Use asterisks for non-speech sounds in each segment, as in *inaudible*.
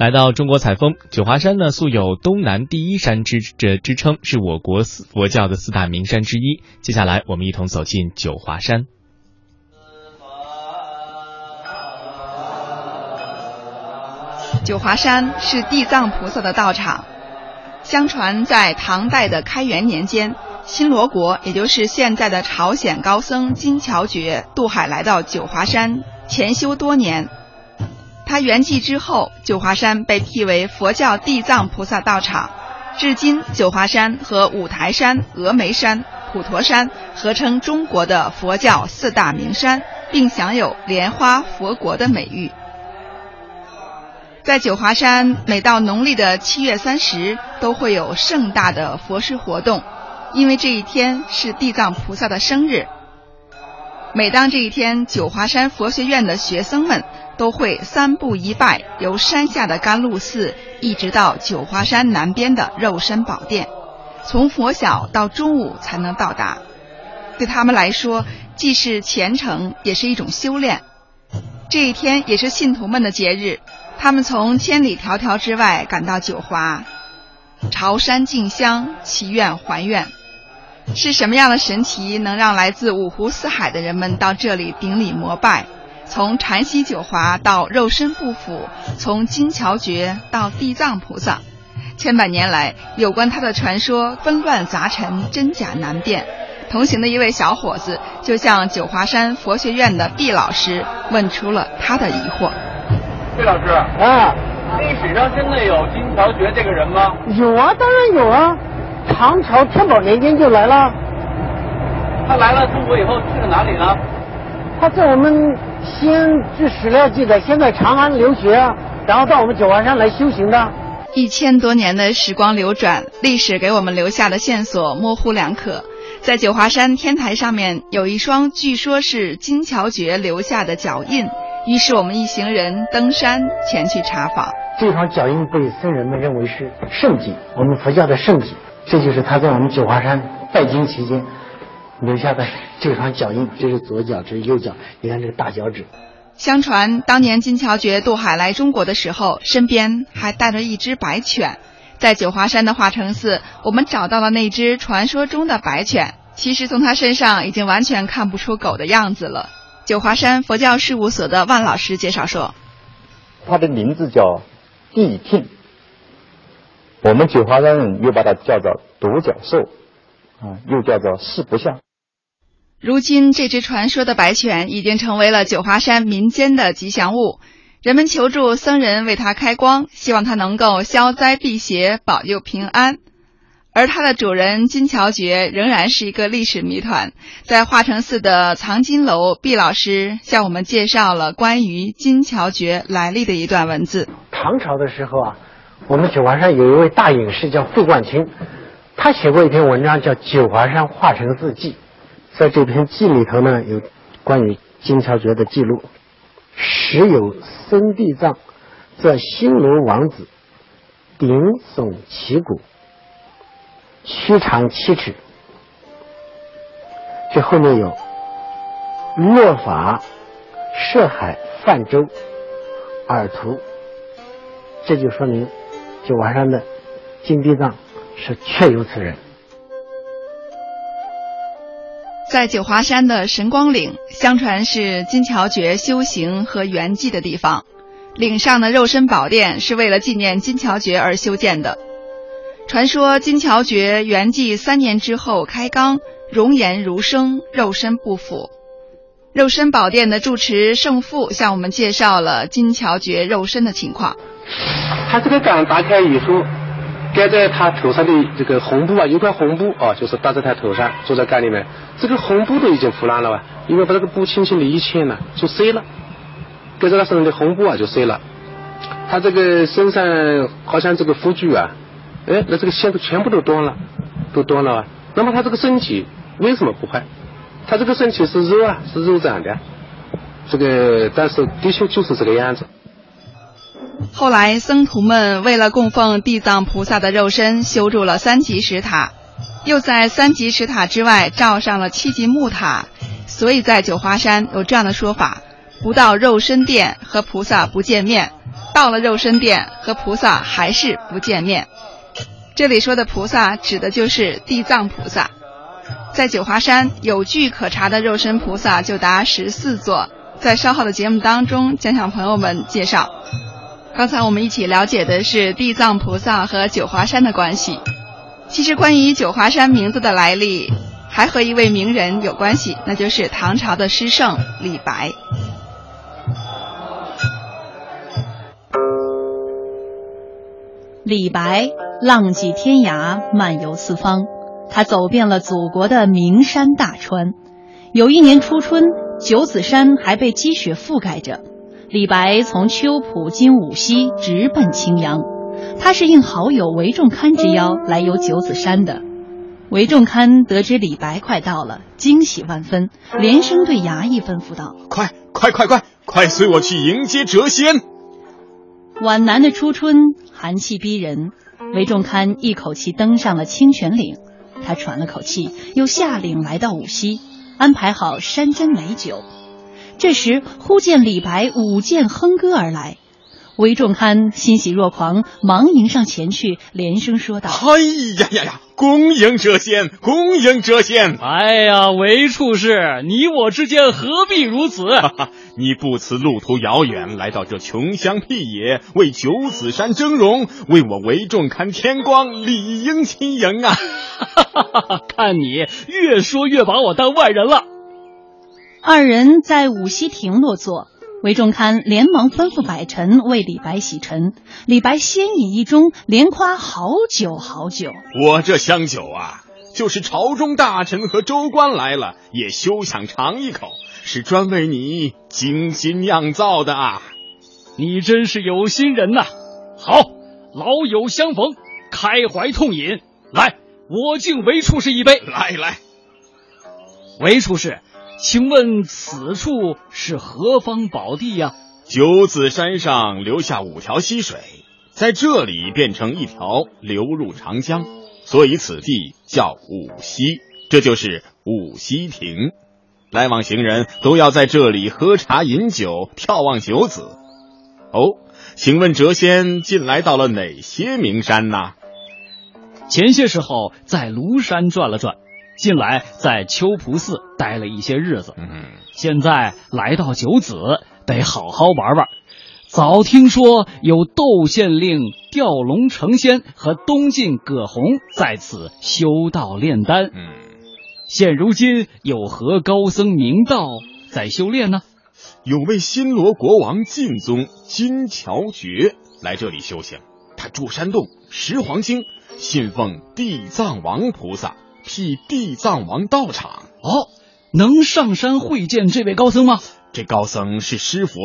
来到中国采风，九华山呢素有东南第一山之这之称，是我国四佛教的四大名山之一。接下来，我们一同走进九华山。九华山是地藏菩萨的道场。相传在唐代的开元年间，新罗国也就是现在的朝鲜高僧金乔觉渡海来到九华山潜修多年。他圆寂之后，九华山被辟为佛教地藏菩萨道场。至今，九华山和五台山、峨眉山、普陀山合称中国的佛教四大名山，并享有“莲花佛国”的美誉。在九华山，每到农历的七月三十，都会有盛大的佛事活动，因为这一天是地藏菩萨的生日。每当这一天，九华山佛学院的学生们都会三步一拜，由山下的甘露寺一直到九华山南边的肉身宝殿，从佛晓到中午才能到达。对他们来说，既是虔诚，也是一种修炼。这一天也是信徒们的节日，他们从千里迢迢之外赶到九华，朝山敬香，祈愿还愿。是什么样的神奇能让来自五湖四海的人们到这里顶礼膜拜？从禅西九华到肉身不腐，从金桥诀到地藏菩萨，千百年来有关他的传说纷乱杂陈，真假难辨。同行的一位小伙子就向九华山佛学院的毕老师问出了他的疑惑。毕老师啊，历史上真的有金桥诀这个人吗？有啊，当然有啊。唐朝天宝年间就来了，他来了中国以后去了哪里呢？他在我们西安据史料记载，先在长安留学，然后到我们九华山来修行的。一千多年的时光流转，历史给我们留下的线索模糊两可。在九华山天台上面有一双据说是金乔觉留下的脚印，于是我们一行人登山前去查访。这双脚印被僧人们认为是圣迹，我们佛教的圣迹。这就是他在我们九华山拜经期间留下的这双脚印，这是左脚，这是右脚，你看这个大脚趾。相传当年金乔觉渡海来中国的时候，身边还带着一只白犬。在九华山的化成寺，我们找到了那只传说中的白犬。其实从它身上已经完全看不出狗的样子了。九华山佛教事务所的万老师介绍说，它的名字叫谛听。我们九华山人又把它叫做独角兽，啊，又叫做四不像。如今，这只传说的白犬已经成为了九华山民间的吉祥物，人们求助僧人为它开光，希望它能够消灾避邪、保佑平安。而它的主人金乔觉仍然是一个历史谜团。在化成寺的藏经楼，毕老师向我们介绍了关于金乔觉来历的一段文字。唐朝的时候啊。我们九华山有一位大隐士叫费冠清，他写过一篇文章叫《九华山化成寺记》。在这篇记里头呢，有关于金乔觉的记录。时有僧地藏，在新罗王子，顶耸旗鼓，躯长七尺。这后面有落法涉海泛舟，尔图，这就说明。九华山的金地藏是确有此人。在九华山的神光岭，相传是金乔觉修行和圆寂的地方。岭上的肉身宝殿是为了纪念金乔觉而修建的。传说金乔觉圆寂三年之后开缸，容颜如生，肉身不腐。肉身宝殿的住持圣父向我们介绍了金桥觉肉身的情况。他这个缸打开以后，盖在他头上的这个红布啊，有块红布啊，就是搭在他头上，坐在缸里面。这个红布都已经腐烂了吧？因为把这个布轻轻的一牵呢，就碎了，盖在他身上的红布啊就碎了。他这个身上好像这个护具啊，哎，那这个线都全部都断了，都断了。那么他这个身体为什么不坏？他这个身体是肉啊，是肉长的，这个但是的确就是这个样子。后来僧徒们为了供奉地藏菩萨的肉身，修筑了三级石塔，又在三级石塔之外罩上了七级木塔，所以在九华山有这样的说法：不到肉身殿和菩萨不见面，到了肉身殿和菩萨还是不见面。这里说的菩萨指的就是地藏菩萨。在九华山有据可查的肉身菩萨就达十四座，在稍后的节目当中将向朋友们介绍。刚才我们一起了解的是地藏菩萨和九华山的关系。其实关于九华山名字的来历，还和一位名人有关系，那就是唐朝的诗圣李白。李白浪迹天涯，漫游四方，他走遍了祖国的名山大川。有一年初春，九子山还被积雪覆盖着。李白从秋浦经五溪，直奔青阳。他是应好友韦仲堪之邀来游九子山的。韦仲堪得知李白快到了，惊喜万分，连声对衙役吩咐道：“快快快快快随我去迎接谪仙！”皖南的初春，寒气逼人。韦仲堪一口气登上了清泉岭，他喘了口气，又下令来到五溪，安排好山珍美酒。这时，忽见李白舞剑哼歌而来，韦仲堪欣喜若狂，忙迎上前去，连声说道：“哎呀呀呀，恭迎谪仙，恭迎谪仙！哎呀，韦处士，你我之间何必如此？*laughs* 你不辞路途遥远，来到这穷乡僻野，为九子山峥嵘，为我韦仲堪添光，理应亲迎啊！*laughs* 看你越说越把我当外人了。”二人在五溪亭落座，韦仲堪连忙吩咐百臣为李白洗尘。李白先饮一盅，连夸好酒好酒。我这香酒啊，就是朝中大臣和州官来了，也休想尝一口，是专为你精心酿造的啊！你真是有心人呐！好，老友相逢，开怀痛饮。来，我敬韦处士一杯。来来，韦处士。请问此处是何方宝地呀？九子山上留下五条溪水，在这里变成一条流入长江，所以此地叫五溪，这就是五溪亭。来往行人都要在这里喝茶饮酒，眺望九子。哦，请问谪仙近来到了哪些名山呢？前些时候在庐山转了转。近来在秋浦寺待了一些日子，嗯，现在来到九子，得好好玩玩。早听说有窦县令吊龙成仙和东晋葛洪在此修道炼丹，嗯，现如今有何高僧明道在修炼呢？有位新罗国王晋宗金乔觉来这里修行，他住山洞石黄精，信奉地藏王菩萨。替地藏王道场哦，能上山会见这位高僧吗？这高僧是师傅，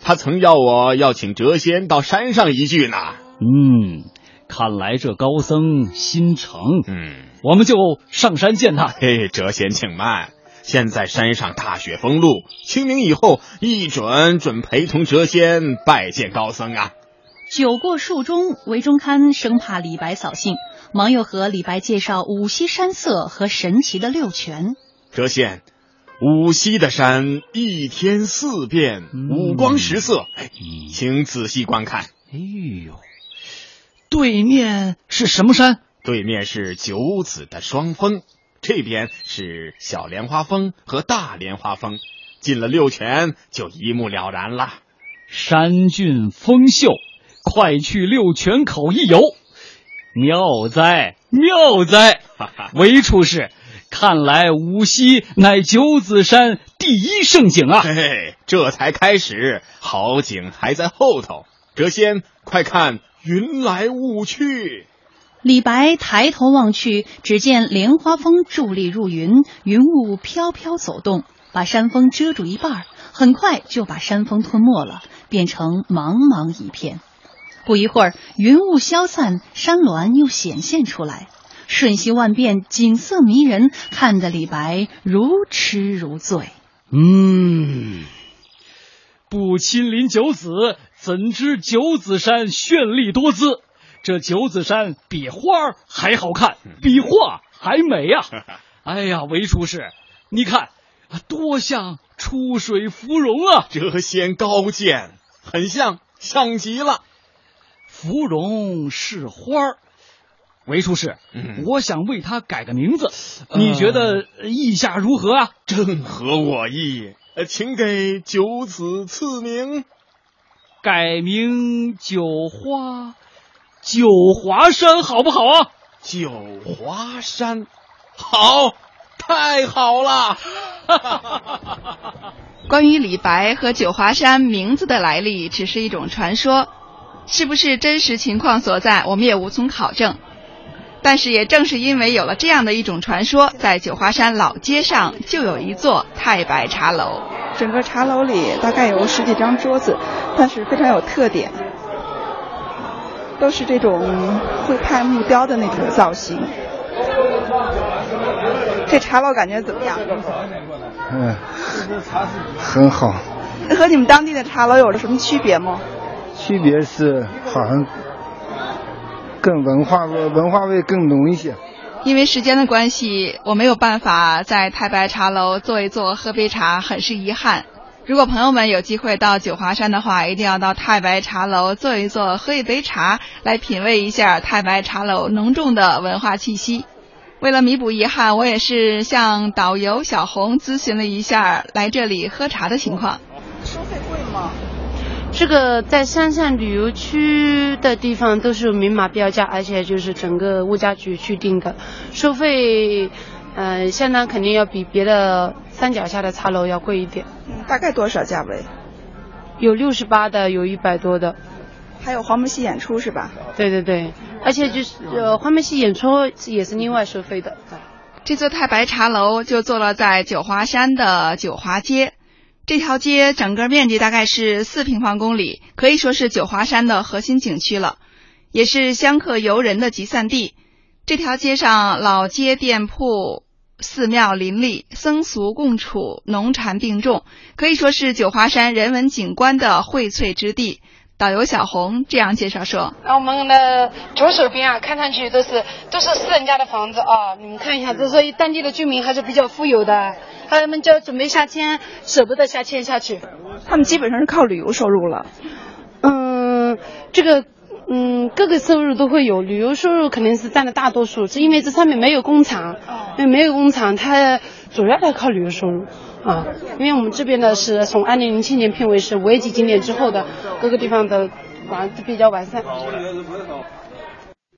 他曾要我要请谪仙到山上一聚呢。嗯，看来这高僧心诚。嗯，我们就上山见他。嘿，谪仙请慢，现在山上大雪封路，清明以后一准准陪同谪仙拜见高僧啊。酒过数盅，韦中堪生怕李白扫兴。忙又和李白介绍五溪山色和神奇的六泉。谪仙，五溪的山一天四变，五光十色。哎，请仔细观看。哎呦，对面是什么山？对面是九子的双峰，这边是小莲花峰和大莲花峰。进了六泉，就一目了然了。山峻峰秀，快去六泉口一游。妙哉妙哉！韦处士，看来无锡乃九子山第一胜景啊！嘿，这才开始，好景还在后头。谪仙，快看云来雾去。李白抬头望去，只见莲花峰伫立入云，云雾飘飘走动，把山峰遮住一半，很快就把山峰吞没了，变成茫茫一片。不一会儿，云雾消散，山峦又显现出来。瞬息万变，景色迷人，看得李白如痴如醉。嗯，不亲临九子，怎知九子山绚丽多姿？这九子山比花还好看，比画还美呀、哎呀，韦处士，你看，多像出水芙蓉啊！谪仙高见，很像，像极了。芙蓉是花儿，韦处士，嗯我想为他改个名字，你觉得意下如何啊？正合我意，呃请给九子赐名。改名九花，九华山好不好啊？九华山，好，太好了。*laughs* *laughs* 关于李白和九华山名字的来历，只是一种传说，是不是真实情况所在，我们也无从考证。但是也正是因为有了这样的一种传说，在九华山老街上就有一座太白茶楼。整个茶楼里大概有十几张桌子，但是非常有特点，都是这种徽派木雕的那种造型。这茶楼感觉怎么样？嗯，很好。和你们当地的茶楼有着什么区别吗？区别是好像更文化味文化味更浓一些。因为时间的关系，我没有办法在太白茶楼坐一坐、喝杯茶，很是遗憾。如果朋友们有机会到九华山的话，一定要到太白茶楼坐一坐、喝一杯茶，来品味一下太白茶楼浓重的文化气息。为了弥补遗憾，我也是向导游小红咨询了一下来这里喝茶的情况。这个在山上旅游区的地方都是明码标价，而且就是整个物价局去定的，收费，呃，相当肯定要比别的山脚下的茶楼要贵一点。嗯，大概多少价位？有六十八的，有一百多的。还有黄梅戏演出是吧？对对对，而且就是呃，黄梅戏演出也是另外收费的。这座太白茶楼就坐落在九华山的九华街。这条街整个面积大概是四平方公里，可以说是九华山的核心景区了，也是香客游人的集散地。这条街上老街店铺、寺庙林立，僧俗共处，农禅并重，可以说是九华山人文景观的荟萃之地。导游小红这样介绍说：“那我们的左手边啊，看上去都是都是私人家的房子啊，你们看一下，这是当地的居民还是比较富有的，他们就准备下签，舍不得下签下去。他们基本上是靠旅游收入了。嗯，这个嗯各个收入都会有，旅游收入肯定是占了大多数，是因为这上面没有工厂，因为没有工厂，它主要的靠旅游收入。啊，因为我们这边呢是从二零零七年评为是五 A 级景点之后的各个地方的完比较完善。